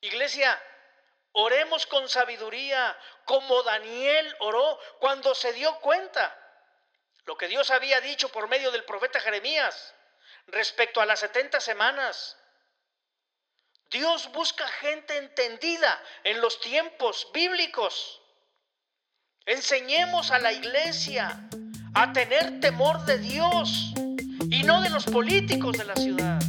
Iglesia, oremos con sabiduría, como Daniel oró cuando se dio cuenta lo que Dios había dicho por medio del profeta Jeremías respecto a las 70 semanas. Dios busca gente entendida en los tiempos bíblicos. Enseñemos a la iglesia a tener temor de Dios y no de los políticos de la ciudad.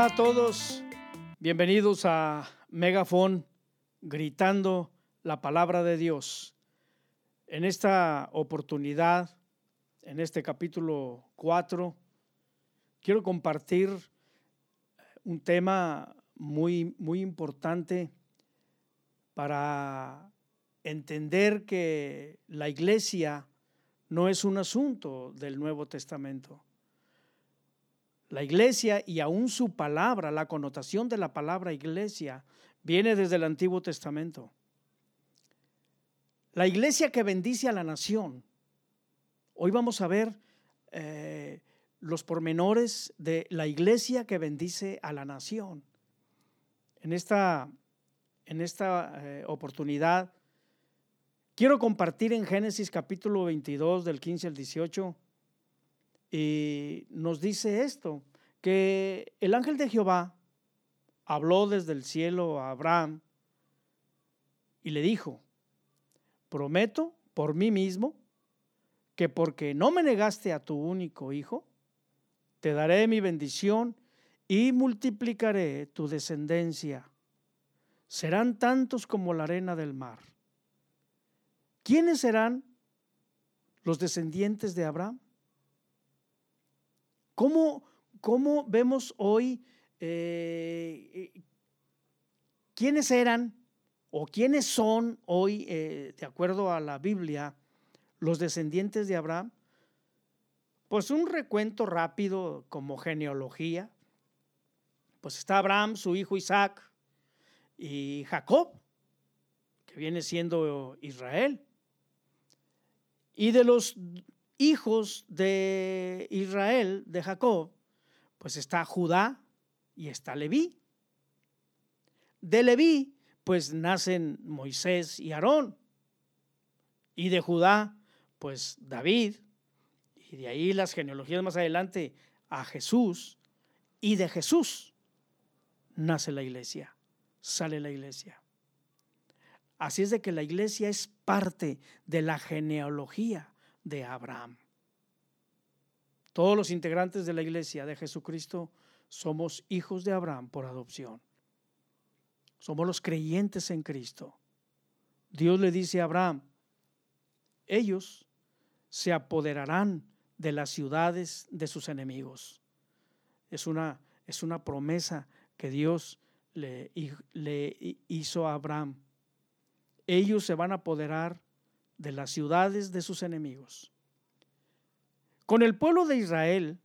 Hola a todos, bienvenidos a Megafon, gritando la palabra de Dios. En esta oportunidad, en este capítulo 4, quiero compartir un tema muy, muy importante para entender que la iglesia no es un asunto del Nuevo Testamento. La iglesia y aún su palabra, la connotación de la palabra iglesia, viene desde el Antiguo Testamento. La iglesia que bendice a la nación. Hoy vamos a ver eh, los pormenores de la iglesia que bendice a la nación. En esta, en esta eh, oportunidad quiero compartir en Génesis capítulo 22 del 15 al 18 y nos dice esto, que el ángel de Jehová habló desde el cielo a Abraham y le dijo, prometo por mí mismo que porque no me negaste a tu único hijo, te daré mi bendición y multiplicaré tu descendencia. Serán tantos como la arena del mar. ¿Quiénes serán los descendientes de Abraham? ¿Cómo, cómo vemos hoy eh, eh, quiénes eran o quiénes son hoy, eh, de acuerdo a la Biblia, los descendientes de Abraham? Pues un recuento rápido como genealogía. Pues está Abraham, su hijo Isaac y Jacob, que viene siendo Israel. Y de los hijos de Israel, de Jacob, pues está Judá y está Leví. De Leví, pues nacen Moisés y Aarón. Y de Judá, pues David. Y de ahí las genealogías más adelante a Jesús. Y de Jesús nace la iglesia, sale la iglesia. Así es de que la iglesia es parte de la genealogía de Abraham. Todos los integrantes de la iglesia de Jesucristo somos hijos de Abraham por adopción. Somos los creyentes en Cristo. Dios le dice a Abraham, ellos se apoderarán de las ciudades de sus enemigos. Es una, es una promesa que Dios le, le hizo a Abraham. Ellos se van a apoderar de las ciudades de sus enemigos. Con el pueblo de Israel,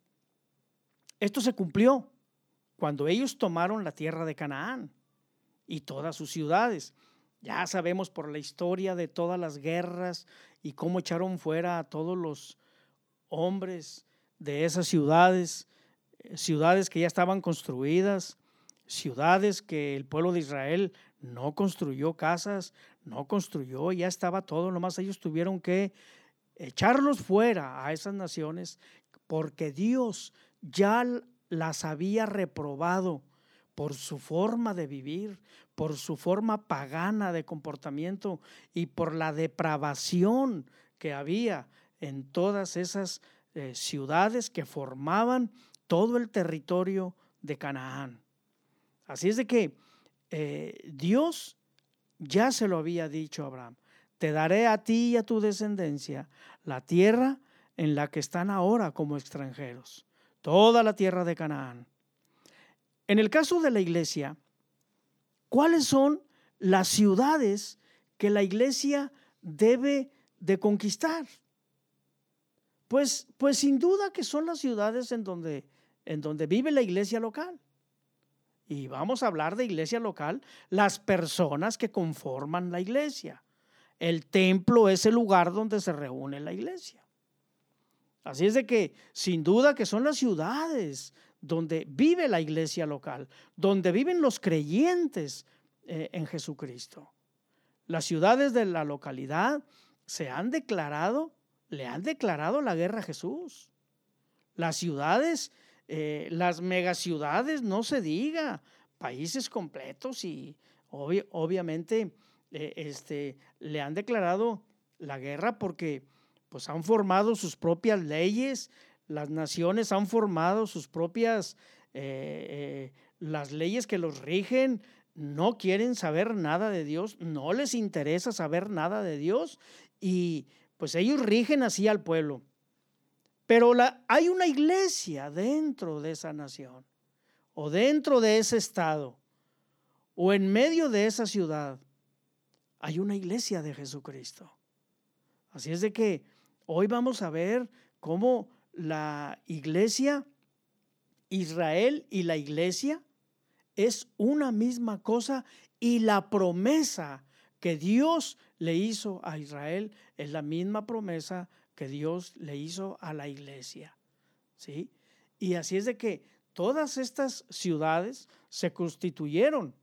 esto se cumplió cuando ellos tomaron la tierra de Canaán y todas sus ciudades. Ya sabemos por la historia de todas las guerras y cómo echaron fuera a todos los hombres de esas ciudades, eh, ciudades que ya estaban construidas, ciudades que el pueblo de Israel no construyó casas, no construyó, ya estaba todo, nomás ellos tuvieron que echarlos fuera a esas naciones porque Dios ya las había reprobado por su forma de vivir, por su forma pagana de comportamiento y por la depravación que había en todas esas eh, ciudades que formaban todo el territorio de Canaán. Así es de que eh, Dios ya se lo había dicho a Abraham, te daré a ti y a tu descendencia la tierra en la que están ahora como extranjeros, toda la tierra de Canaán. En el caso de la iglesia, ¿cuáles son las ciudades que la iglesia debe de conquistar? Pues, pues sin duda que son las ciudades en donde, en donde vive la iglesia local. Y vamos a hablar de iglesia local, las personas que conforman la iglesia. El templo es el lugar donde se reúne la iglesia. Así es de que, sin duda que son las ciudades donde vive la iglesia local, donde viven los creyentes eh, en Jesucristo. Las ciudades de la localidad se han declarado, le han declarado la guerra a Jesús. Las ciudades eh, las megaciudades, no se diga, países completos y obviamente eh, este, le han declarado la guerra porque pues han formado sus propias leyes, las naciones han formado sus propias, eh, las leyes que los rigen, no quieren saber nada de Dios, no les interesa saber nada de Dios y pues ellos rigen así al pueblo. Pero hay una iglesia dentro de esa nación, o dentro de ese estado, o en medio de esa ciudad. Hay una iglesia de Jesucristo. Así es de que hoy vamos a ver cómo la iglesia, Israel y la iglesia es una misma cosa y la promesa que Dios le hizo a Israel es la misma promesa que Dios le hizo a la iglesia. ¿Sí? Y así es de que todas estas ciudades se constituyeron,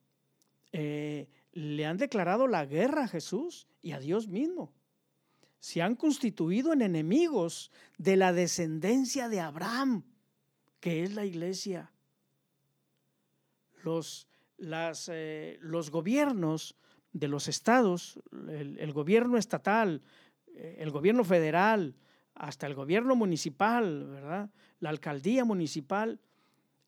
eh, le han declarado la guerra a Jesús y a Dios mismo. Se han constituido en enemigos de la descendencia de Abraham, que es la iglesia. Los, las, eh, los gobiernos de los estados, el gobierno estatal, el gobierno federal, hasta el gobierno municipal, ¿verdad? La alcaldía municipal,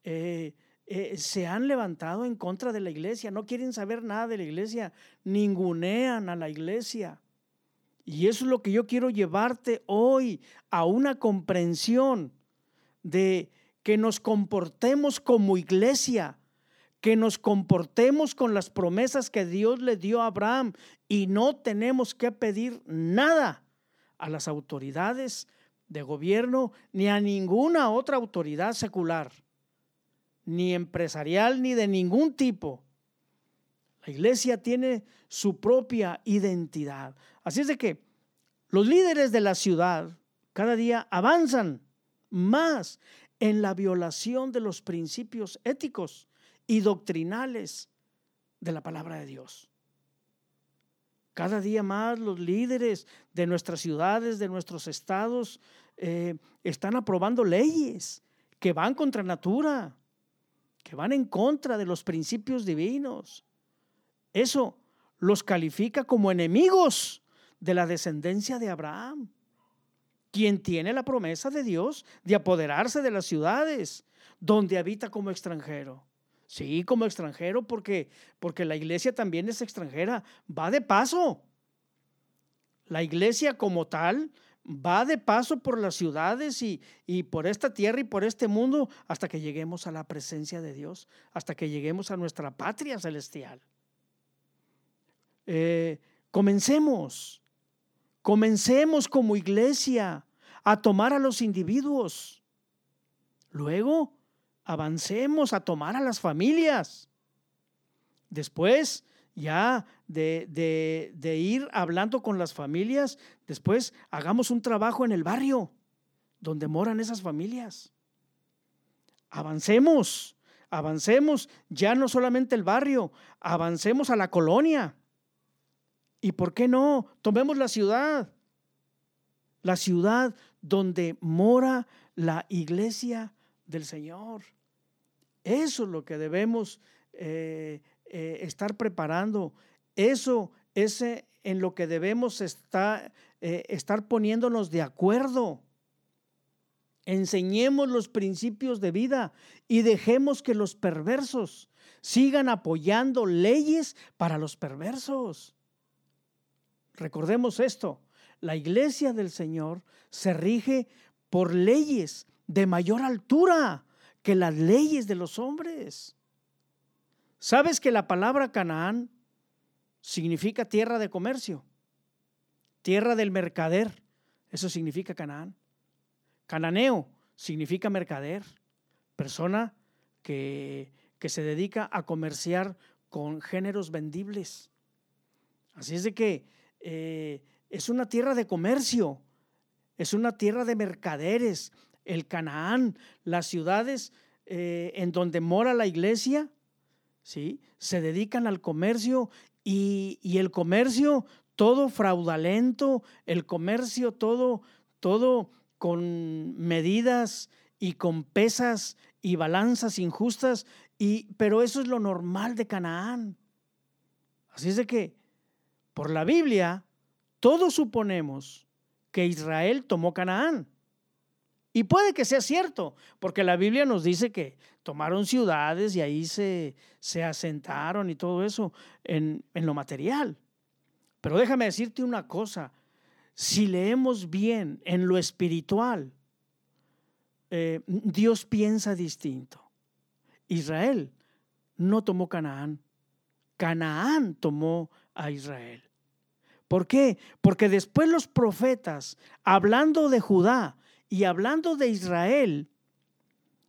eh, eh, se han levantado en contra de la iglesia, no quieren saber nada de la iglesia, ningunean a la iglesia. Y eso es lo que yo quiero llevarte hoy a una comprensión de que nos comportemos como iglesia, que nos comportemos con las promesas que Dios le dio a Abraham y no tenemos que pedir nada a las autoridades de gobierno ni a ninguna otra autoridad secular, ni empresarial ni de ningún tipo. La iglesia tiene su propia identidad. Así es de que los líderes de la ciudad cada día avanzan más en la violación de los principios éticos y doctrinales de la palabra de Dios. Cada día más los líderes de nuestras ciudades, de nuestros estados, eh, están aprobando leyes que van contra natura, que van en contra de los principios divinos. Eso los califica como enemigos de la descendencia de Abraham, quien tiene la promesa de Dios de apoderarse de las ciudades donde habita como extranjero. Sí, como extranjero, porque, porque la iglesia también es extranjera, va de paso. La iglesia como tal va de paso por las ciudades y, por esta tierra y por este mundo hasta que lleguemos a la presencia de Dios, hasta que lleguemos a nuestra patria celestial. Eh, comencemos, comencemos como iglesia a tomar a los individuos. Luego, avancemos a tomar a las familias. Después, ya de, ir hablando con las familias, después hagamos un trabajo en el barrio donde moran esas familias. Avancemos, avancemos ya no solamente el barrio, avancemos a la colonia. ¿Y por qué no? Tomemos la ciudad, la ciudad donde mora la iglesia del Señor. Eso es lo que debemos eh, eh, estar preparando. Eso es en lo que debemos eh, estar poniéndonos de acuerdo. Enseñemos los principios de vida y dejemos que los perversos sigan apoyando leyes para los perversos. Recordemos esto, la iglesia del Señor se rige por leyes de mayor altura que las leyes de los hombres. ¿Sabes que la palabra Canaán significa tierra de comercio? Tierra del mercader. Eso significa Canaán. Cananeo significa mercader. Persona que, que se dedica a comerciar con géneros vendibles. Así es de que eh, es una tierra de comercio, es una tierra de mercaderes. El Canaán, las ciudades eh, en donde mora la iglesia, ¿sí? se dedican al comercio y, el comercio todo fraudulento, el comercio todo, todo con medidas y con pesas y balanzas injustas, y, pero eso es lo normal de Canaán. Así es de que, por la Biblia, todos suponemos que Israel tomó Canaán. Y puede que sea cierto, porque la Biblia nos dice que tomaron ciudades y ahí se, se asentaron y todo eso en, en lo material. Pero déjame decirte una cosa, si leemos bien en lo espiritual, eh, Dios piensa distinto. Israel no tomó Canaán, Canaán tomó a Israel. ¿Por qué? Porque después los profetas, hablando de Judá y hablando de Israel,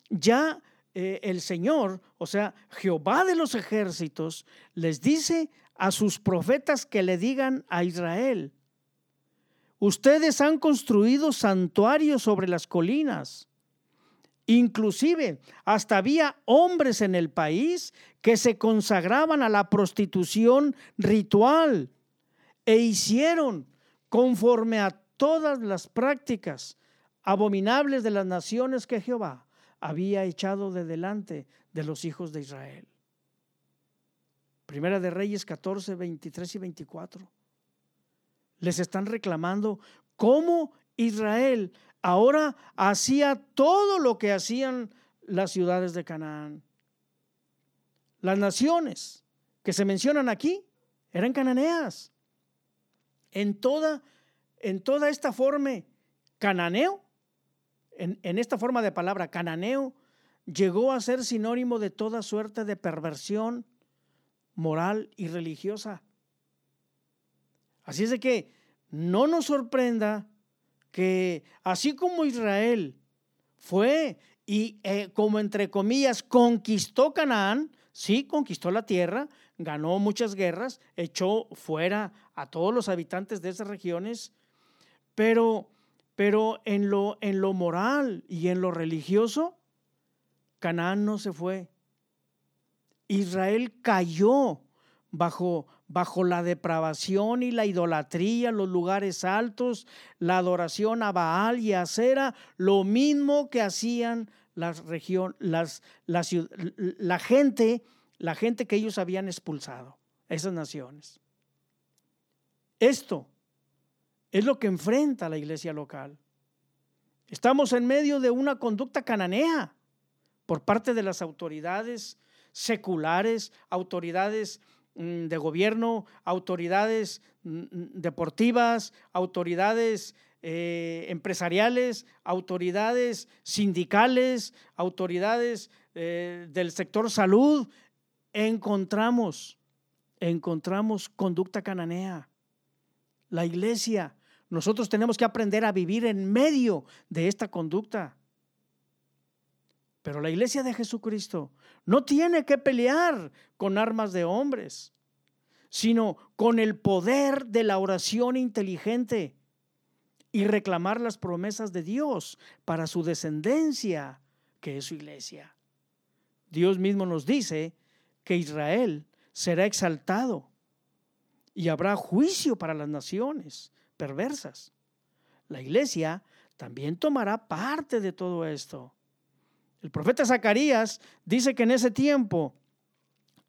ya eh, el Señor, o sea, Jehová de los ejércitos, les dice a sus profetas que le digan a Israel, Ustedes han construido santuarios sobre las colinas. Inclusive, hasta había hombres en el país que se consagraban a la prostitución ritual e hicieron conforme a todas las prácticas abominables de las naciones que Jehová había echado de delante de los hijos de Israel. Primera de Reyes 14, 23 y 24 les están reclamando cómo Israel ahora hacía todo lo que hacían las ciudades de Canaán. Las naciones que se mencionan aquí eran cananeas. En toda, en toda esta forma, cananeo, en, esta forma de palabra, cananeo, llegó a ser sinónimo de toda suerte de perversión moral y religiosa. Así es de que no nos sorprenda que así como Israel fue y eh, como entre comillas conquistó Canaán, sí, conquistó la tierra, ganó muchas guerras, echó fuera a todos los habitantes de esas regiones, pero, pero en, lo, en lo moral y en lo religioso, Canaán no se fue. Israel cayó bajo, bajo la depravación y la idolatría, los lugares altos, la adoración a Baal y a Cera, lo mismo que hacían las región, las, la gente, la gente que ellos habían expulsado, esas naciones. Esto es lo que enfrenta la iglesia local. Estamos en medio de una conducta cananea por parte de las autoridades seculares, autoridades Mm, de gobierno, autoridades mm, deportivas, autoridades eh, empresariales, autoridades sindicales, autoridades eh, del sector salud, encontramos, encontramos conducta cananea. La iglesia, nosotros tenemos que aprender a vivir en medio de esta conducta. Pero la iglesia de Jesucristo no tiene que pelear con armas de hombres, sino con el poder de la oración inteligente y reclamar las promesas de Dios para su descendencia, que es su iglesia. Dios mismo nos dice que Israel será exaltado y habrá juicio para las naciones perversas. La iglesia también tomará parte de todo esto. El profeta Zacarías dice que en ese tiempo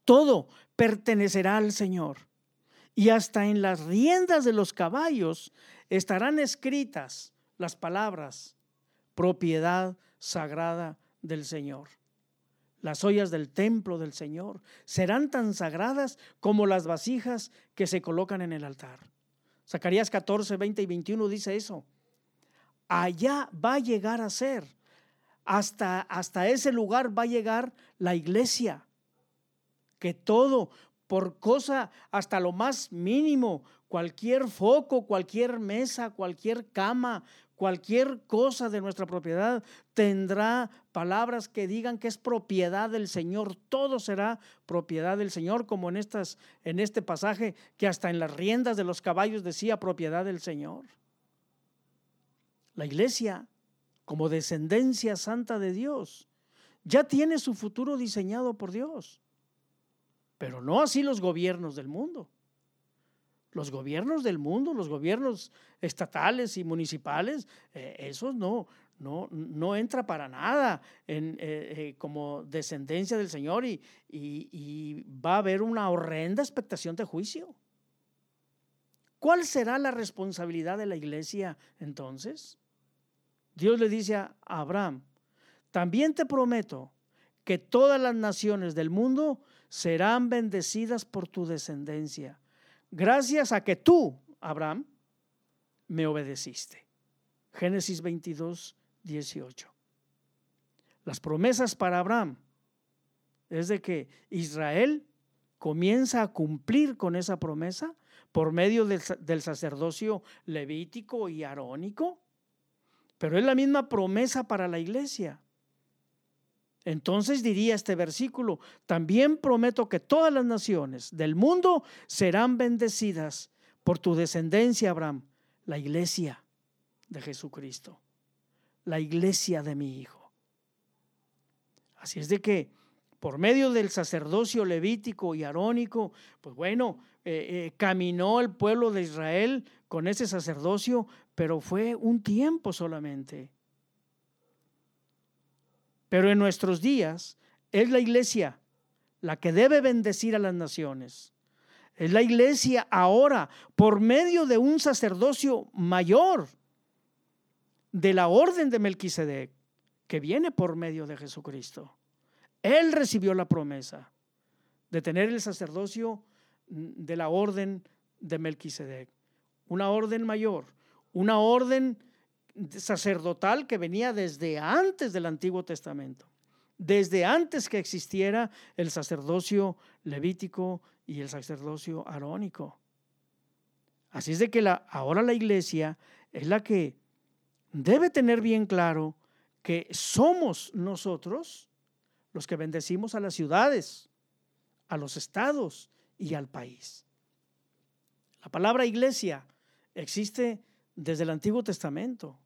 todo pertenecerá al Señor. Y hasta en las riendas de los caballos estarán escritas las palabras, propiedad sagrada del Señor. Las ollas del templo del Señor serán tan sagradas como las vasijas que se colocan en el altar. Zacarías 14, 20 y 21 dice eso. Allá va a llegar a ser hasta, hasta ese lugar va a llegar la iglesia. Que todo, por cosa hasta lo más mínimo, cualquier foco, cualquier mesa, cualquier cama, cualquier cosa de nuestra propiedad tendrá palabras que digan que es propiedad del Señor. Todo será propiedad del Señor, como en, estas, en este pasaje que hasta en las riendas de los caballos decía propiedad del Señor. La iglesia, como descendencia santa de Dios, ya tiene su futuro diseñado por Dios, pero no así los gobiernos del mundo. Los gobiernos del mundo, los gobiernos estatales y municipales, eh, esos no, no, no entra para nada en, eh, eh, como descendencia del Señor y, y va a haber una horrenda expectación de juicio. ¿Cuál será la responsabilidad de la iglesia entonces? Dios le dice a Abraham, también te prometo que todas las naciones del mundo serán bendecidas por tu descendencia gracias a que tú, Abraham, me obedeciste. Génesis 22, 18. Las promesas para Abraham es de que Israel comienza a cumplir con esa promesa por medio del, sacerdocio levítico y arónico, pero es la misma promesa para la iglesia. Entonces diría este versículo, también prometo que todas las naciones del mundo serán bendecidas por tu descendencia, Abraham, la iglesia de Jesucristo, la iglesia de mi Hijo. Así es de que por medio del sacerdocio levítico y arónico, pues bueno, eh, eh, caminó el pueblo de Israel con ese sacerdocio, pero fue un tiempo solamente. Pero en nuestros días es la iglesia la que debe bendecir a las naciones. Es la iglesia ahora, por medio de un sacerdocio mayor de la orden de Melquisedec, que viene por medio de Jesucristo. Él recibió la promesa de tener el sacerdocio de la orden de Melquisedec, una orden mayor, una orden sacerdotal que venía desde antes del Antiguo Testamento, desde antes que existiera el sacerdocio levítico y el sacerdocio arónico. Así es de que la, ahora la iglesia es la que debe tener bien claro que somos nosotros los que bendecimos a las ciudades, a los estados y al país. La palabra iglesia existe desde el Antiguo Testamento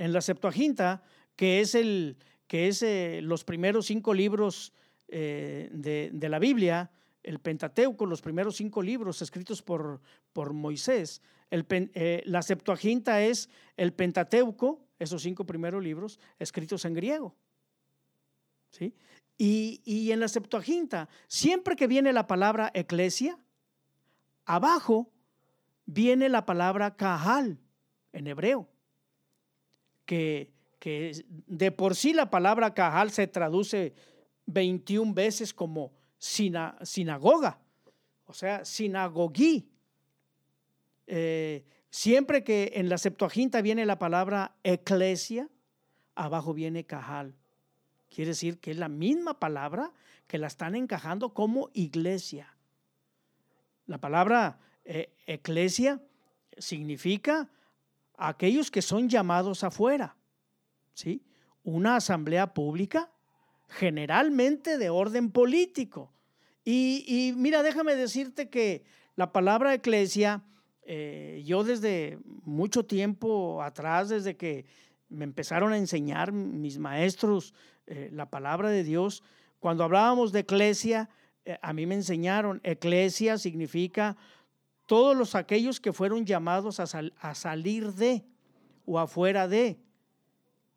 en la Septuaginta, que es, el, que es eh, los primeros cinco libros eh, de, la Biblia, el Pentateuco, los primeros cinco libros escritos por, por Moisés. El, eh, la Septuaginta es el Pentateuco, esos cinco primeros libros, escritos en griego. ¿Sí? Y, y, en la Septuaginta, siempre que viene la palabra eclesia, abajo viene la palabra kahal en hebreo que, de por sí la palabra cajal se traduce 21 veces como sinagoga, o sea, sinagogí. Eh, siempre que en la Septuaginta viene la palabra eclesia, abajo viene cajal. Quiere decir que es la misma palabra que la están encajando como iglesia. La palabra eh, eclesia significa aquellos que son llamados afuera, ¿sí? Una asamblea pública, generalmente de orden político. Y, mira, déjame decirte que la palabra eclesia, eh, yo desde mucho tiempo atrás, desde que me empezaron a enseñar mis maestros eh, la palabra de Dios, cuando hablábamos de eclesia, eh, a mí me enseñaron, eclesia significa todos los aquellos que fueron llamados a, a salir de o afuera de.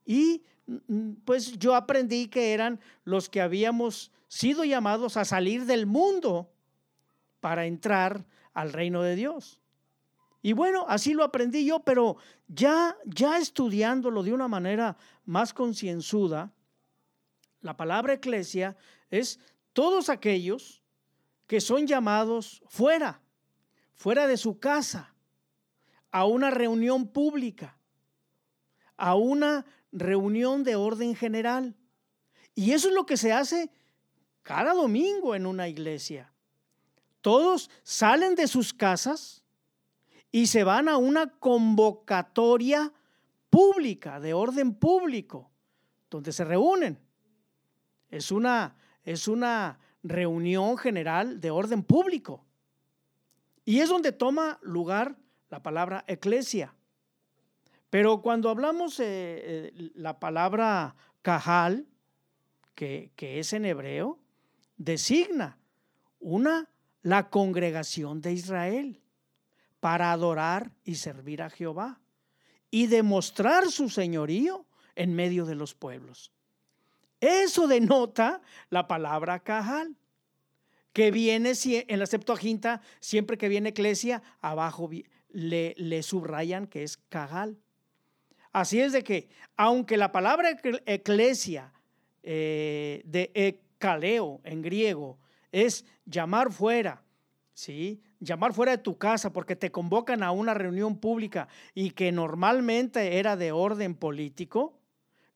Y mm, pues yo aprendí que eran los que habíamos sido llamados a salir del mundo para entrar al reino de Dios. Y bueno, así lo aprendí yo, pero ya, ya estudiándolo de una manera más concienzuda, la palabra eclesia es todos aquellos que son llamados fuera fuera de su casa, a una reunión pública, a una reunión de orden general. Y eso es lo que se hace cada domingo en una iglesia. Todos salen de sus casas y se van a una convocatoria pública, de orden público, donde se reúnen. Es una, es una reunión general de orden público. Y es donde toma lugar la palabra eclesia. Pero cuando hablamos eh, la palabra cajal, que, que es en hebreo, designa una, la congregación de Israel para adorar y servir a Jehová y demostrar su señorío en medio de los pueblos. Eso denota la palabra cajal, que viene en la Septuaginta, siempre que viene eclesia, abajo le, subrayan que es cajal. Así es de que, aunque la palabra eclesia eh, de ekaleo en griego es llamar fuera, ¿sí? Llamar fuera de tu casa porque te convocan a una reunión pública y que normalmente era de orden político,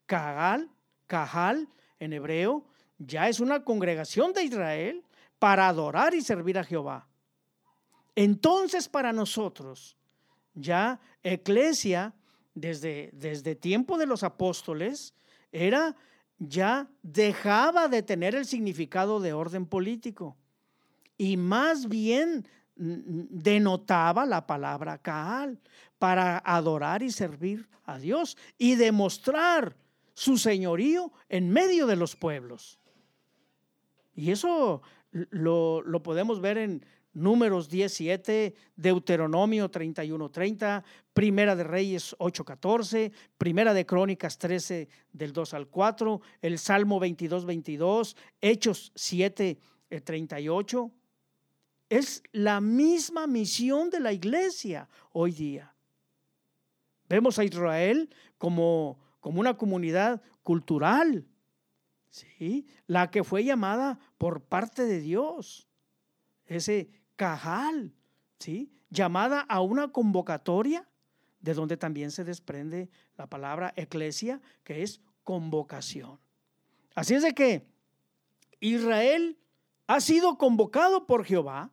Cajal, Cajal en hebreo, ya es una congregación de Israel para adorar y servir a Jehová. Entonces para nosotros, ya eclesia, desde, desde tiempo de los apóstoles, era ya dejaba de tener el significado de orden político y más bien denotaba la palabra Kaal para adorar y servir a Dios y demostrar su señorío en medio de los pueblos. Y eso lo, podemos ver en Números 17, Deuteronomio 31, 30, Primera de Reyes 8, 14, Primera de Crónicas 13 del 2 al 4, el Salmo 22, 22, Hechos 7, 38. Eh, es la misma misión de la iglesia hoy día. Vemos a Israel como como una comunidad cultural, ¿sí? la que fue llamada por parte de Dios, ese cajal, ¿sí? llamada a una convocatoria, de donde también se desprende la palabra eclesia, que es convocación. Así es de que Israel ha sido convocado por Jehová,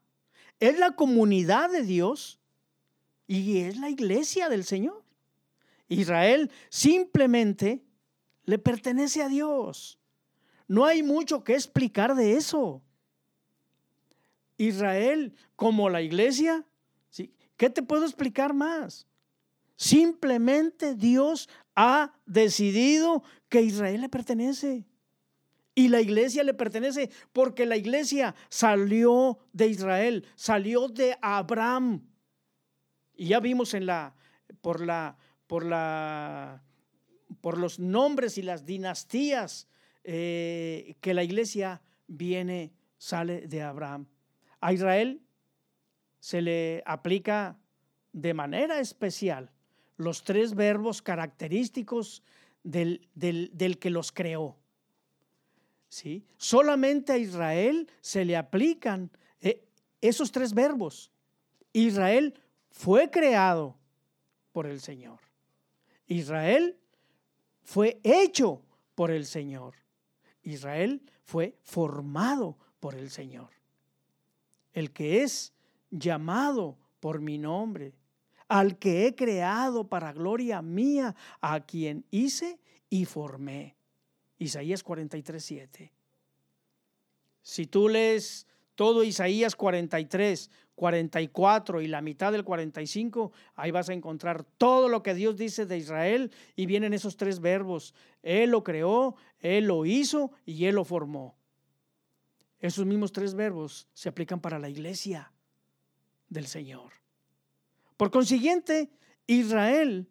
es la comunidad de Dios y es la iglesia del Señor. Israel simplemente le pertenece a Dios. No hay mucho que explicar de eso. Israel, como la iglesia, ¿qué te puedo explicar más? Simplemente Dios ha decidido que Israel le pertenece. Y la iglesia le pertenece porque la iglesia salió de Israel, salió de Abraham. Y ya vimos en la, por la por, la, por los nombres y las dinastías eh, que la iglesia viene, sale de Abraham. A Israel se le aplica de manera especial los tres verbos característicos del, del, que los creó. ¿Sí? Solamente a Israel se le aplican eh, esos tres verbos. Israel fue creado por el Señor. Israel fue hecho por el Señor. Israel fue formado por el Señor. El que es llamado por mi nombre, al que he creado para gloria mía, a quien hice y formé. Isaías 43, 7. Si tú lees todo Isaías 43, 44 y la mitad del 45, ahí vas a encontrar todo lo que Dios dice de Israel y vienen esos tres verbos. Él lo creó, Él lo hizo y Él lo formó. Esos mismos tres verbos se aplican para la iglesia del Señor. Por consiguiente, Israel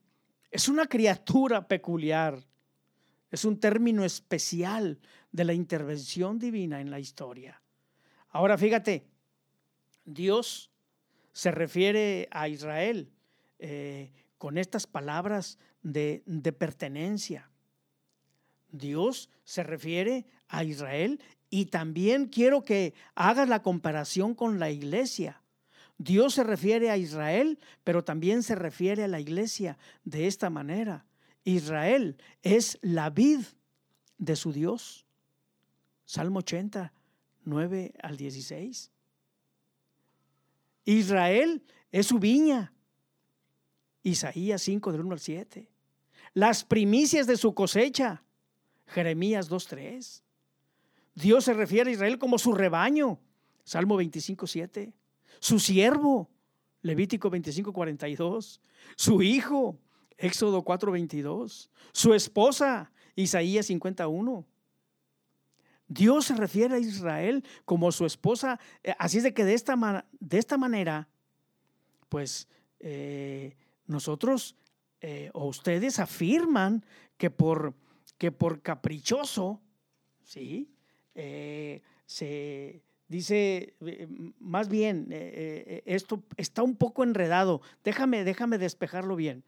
es una criatura peculiar, es un término especial de la intervención divina en la historia. Ahora fíjate, Dios se refiere a Israel eh, con estas palabras de, de pertenencia. Dios se refiere a Israel y también quiero que hagas la comparación con la iglesia. Dios se refiere a Israel, pero también se refiere a la iglesia de esta manera. Israel es la vid de su Dios. Salmo 80, 9 al 16. Israel es su viña. Isaías 5 del 1 al 7. las primicias de su cosecha. Jeremías 2.3. Dios se refiere a Israel como su rebaño. Salmo 25.7. Su siervo. Levítico 25.42. Su hijo. Éxodo 4.22. Su esposa. Isaías 51. Dios se refiere a Israel como su esposa. Eh, así es de que de esta, de esta manera, pues eh, nosotros eh, o ustedes afirman que por, que por caprichoso, ¿sí? se dice, más bien, esto está un poco enredado. Déjame, déjame despejarlo bien.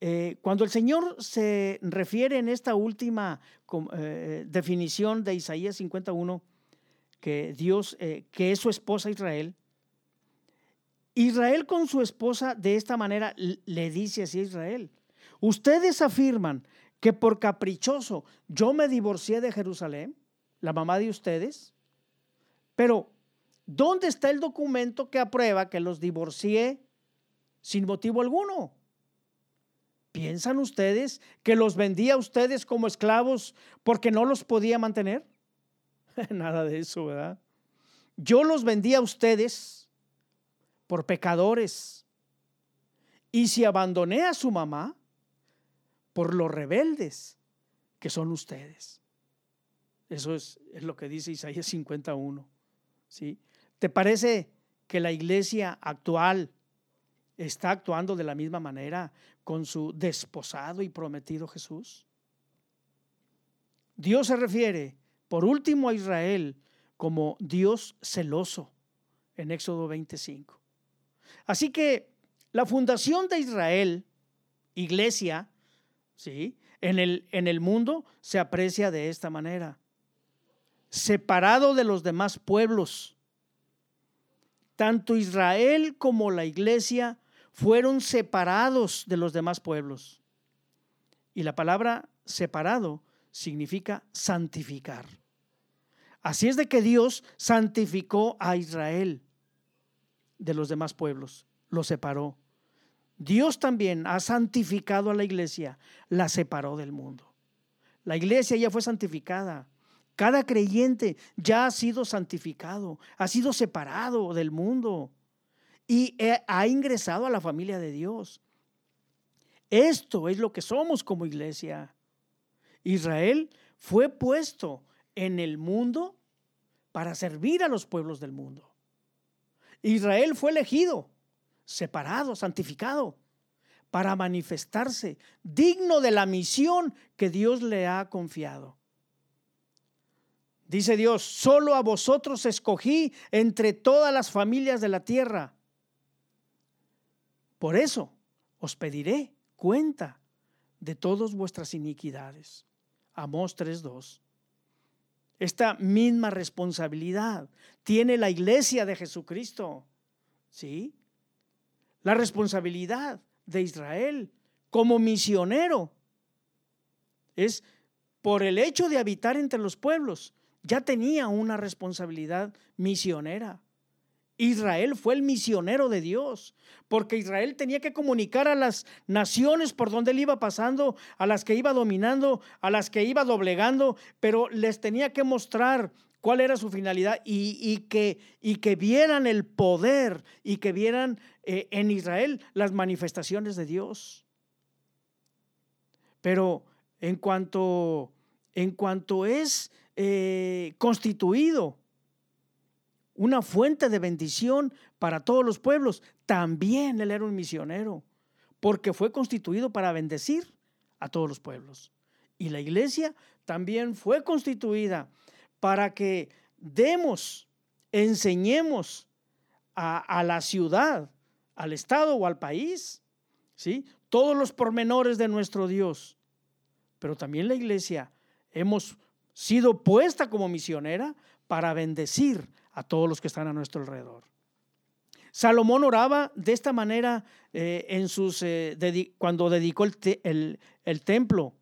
Eh, cuando el Señor se refiere en esta última eh, definición de Isaías 51, que Dios, eh, que es su esposa Israel, Israel con su esposa de esta manera le dice así a Israel, ustedes afirman que por caprichoso yo me divorcié de Jerusalén, la mamá de ustedes, pero ¿dónde está el documento que aprueba que los divorcié sin motivo alguno? ¿Piensan ustedes que los vendía a ustedes como esclavos porque no los podía mantener? Nada de eso, ¿verdad? Yo los vendía a ustedes por pecadores. Y si abandoné a su mamá, por los rebeldes que son ustedes. Eso es, es lo que dice Isaías 51. ¿sí? ¿Te parece que la iglesia actual está actuando de la misma manera con su desposado y prometido Jesús? Dios se refiere, por último, a Israel como Dios celoso en Éxodo 25. Así que la fundación de Israel, iglesia, ¿sí? en, el, en el mundo se aprecia de esta manera. Separado de los demás pueblos, tanto Israel como la iglesia fueron separados de los demás pueblos. Y la palabra separado significa santificar. Así es de que Dios santificó a Israel de los demás pueblos, lo separó. Dios también ha santificado a la iglesia, la separó del mundo. La iglesia ya fue santificada. Cada creyente ya ha sido santificado, ha sido separado del mundo y ha ingresado a la familia de Dios. Esto es lo que somos como iglesia. Israel fue puesto en el mundo para servir a los pueblos del mundo. Israel fue elegido, separado, santificado, para manifestarse digno de la misión que Dios le ha confiado. Dice Dios, solo a vosotros escogí entre todas las familias de la tierra por eso os pediré cuenta de todas vuestras iniquidades. Amós 3.2. Esta misma responsabilidad tiene la iglesia de Jesucristo. ¿Sí? La responsabilidad de Israel como misionero es por el hecho de habitar entre los pueblos, ya tenía una responsabilidad misionera. Israel fue el misionero de Dios, porque Israel tenía que comunicar a las naciones por donde él iba pasando, a las que iba dominando, a las que iba doblegando, pero les tenía que mostrar cuál era su finalidad y, que, vieran el poder y que vieran eh, en Israel las manifestaciones de Dios. Pero en cuanto, en cuanto es eh, constituido una fuente de bendición para todos los pueblos. También él era un misionero, porque fue constituido para bendecir a todos los pueblos. Y la iglesia también fue constituida para que demos, enseñemos a, la ciudad, al Estado o al país, ¿sí? todos los pormenores de nuestro Dios. Pero también la iglesia hemos sido puesta como misionera para bendecir a todos los que están a nuestro alrededor. Salomón oraba de esta manera eh, en sus, eh, cuando dedicó el, el templo.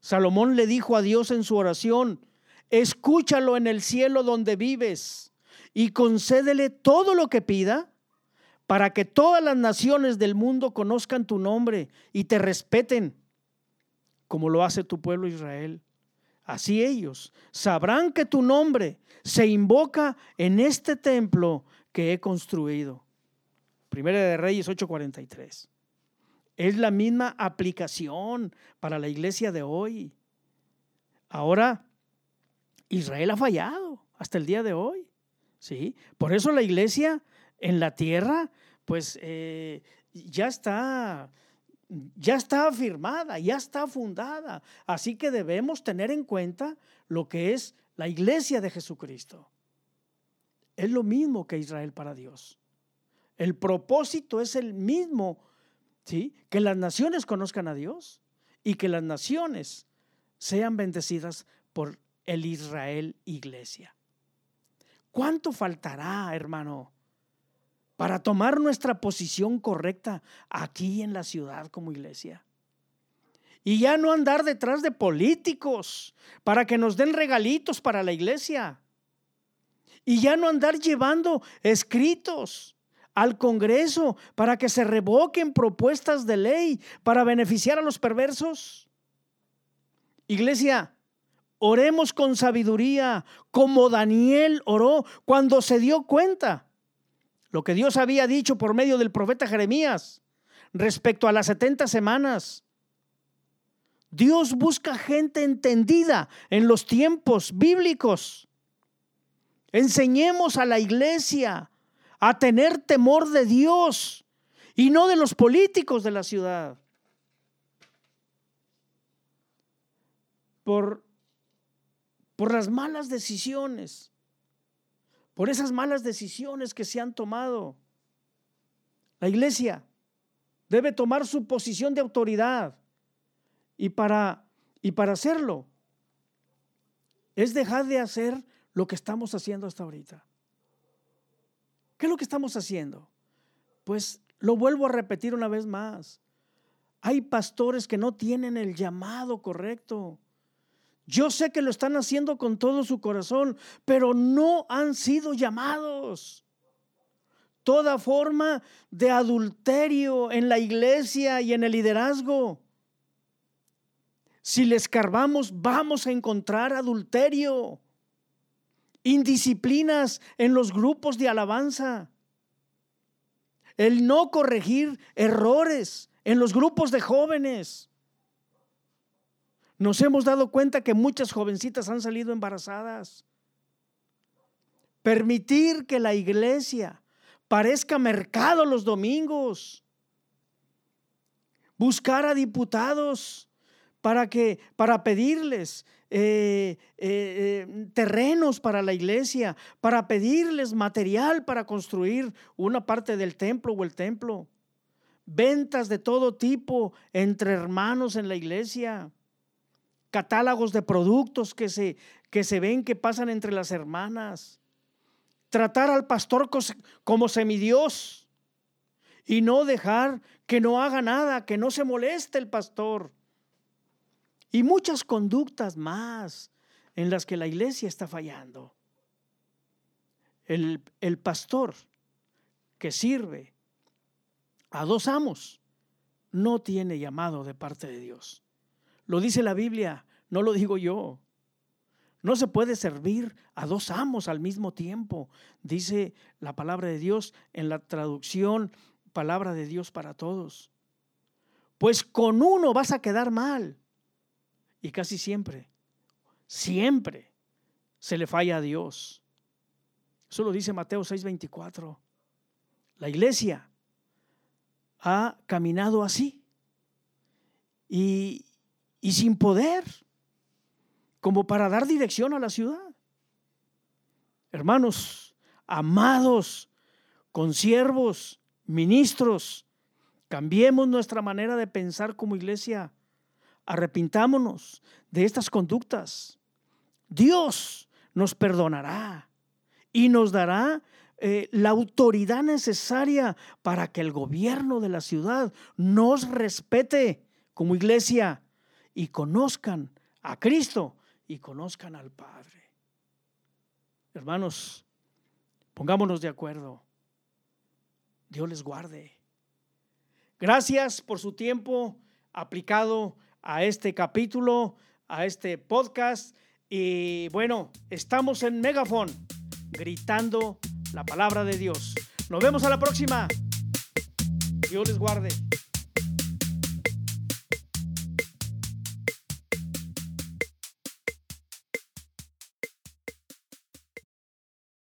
Salomón le dijo a Dios en su oración, escúchalo en el cielo donde vives y concédele todo lo que pida para que todas las naciones del mundo conozcan tu nombre y te respeten. como lo hace tu pueblo Israel. Así ellos sabrán que tu nombre se invoca en este templo que he construido. Primera de Reyes 8:43. Es la misma aplicación para la iglesia de hoy. Ahora, Israel ha fallado hasta el día de hoy. ¿sí? Por eso la iglesia en la tierra, pues eh, ya está ya está afirmada, ya está fundada. Así que debemos tener en cuenta lo que es la iglesia de Jesucristo. Es lo mismo que Israel para Dios. El propósito es el mismo, ¿sí? Que las naciones conozcan a Dios y que las naciones sean bendecidas por el Israel iglesia. ¿Cuánto faltará, hermano? Para tomar nuestra posición correcta aquí en la ciudad como iglesia. Y ya no andar detrás de políticos para que nos den regalitos para la iglesia. Y ya no andar llevando escritos al Congreso para que se revoquen propuestas de ley para beneficiar a los perversos. Iglesia, oremos con sabiduría como Daniel oró cuando se dio cuenta lo que Dios había dicho por medio del profeta Jeremías respecto a las 70 semanas. Dios busca gente entendida en los tiempos bíblicos. Enseñemos a la iglesia a tener temor de Dios y no de los políticos de la ciudad. Por, por las malas decisiones por esas malas decisiones que se han tomado. La iglesia debe tomar su posición de autoridad y para, y para hacerlo es dejar de hacer lo que estamos haciendo hasta ahorita. ¿Qué es lo que estamos haciendo? Pues lo vuelvo a repetir una vez más. Hay pastores que no tienen el llamado correcto. Yo sé que lo están haciendo con todo su corazón, pero no han sido llamados. Toda forma de adulterio en la iglesia y en el liderazgo. Si le escarbamos, vamos a encontrar adulterio, indisciplinas en los grupos de alabanza, el no corregir errores en los grupos de jóvenes nos hemos dado cuenta que muchas jovencitas han salido embarazadas. Permitir que la iglesia parezca mercado los domingos. Buscar a diputados para que para pedirles eh, eh, eh, terrenos para la iglesia, para pedirles material para construir una parte del templo o el templo. Ventas de todo tipo entre hermanos en la iglesia catálogos de productos que se, que se ven que pasan entre las hermanas. Tratar al pastor como semidios y no dejar que no haga nada, que no se moleste el pastor. Y muchas conductas más en las que la iglesia está fallando. El, el pastor que sirve a dos amos no tiene llamado de parte de Dios. Lo dice la Biblia, no lo digo yo. No se puede servir a dos amos al mismo tiempo, dice la palabra de Dios en la traducción palabra de Dios para todos. Pues con uno vas a quedar mal. Y casi siempre, siempre se le falla a Dios. Eso lo dice Mateo 6:24. La iglesia ha caminado así. Y, y sin poder, como para dar dirección a la ciudad. Hermanos, amados, consiervos, ministros, cambiemos nuestra manera de pensar como iglesia, arrepintámonos de estas conductas. Dios nos perdonará y nos dará eh, la autoridad necesaria para que el gobierno de la ciudad nos respete como iglesia y conozcan a Cristo y conozcan al Padre. Hermanos, pongámonos de acuerdo. Dios les guarde. Gracias por su tiempo aplicado a este capítulo, a este podcast. Y bueno, estamos en Megafon, gritando la palabra de Dios. Nos vemos a la próxima. Dios les guarde.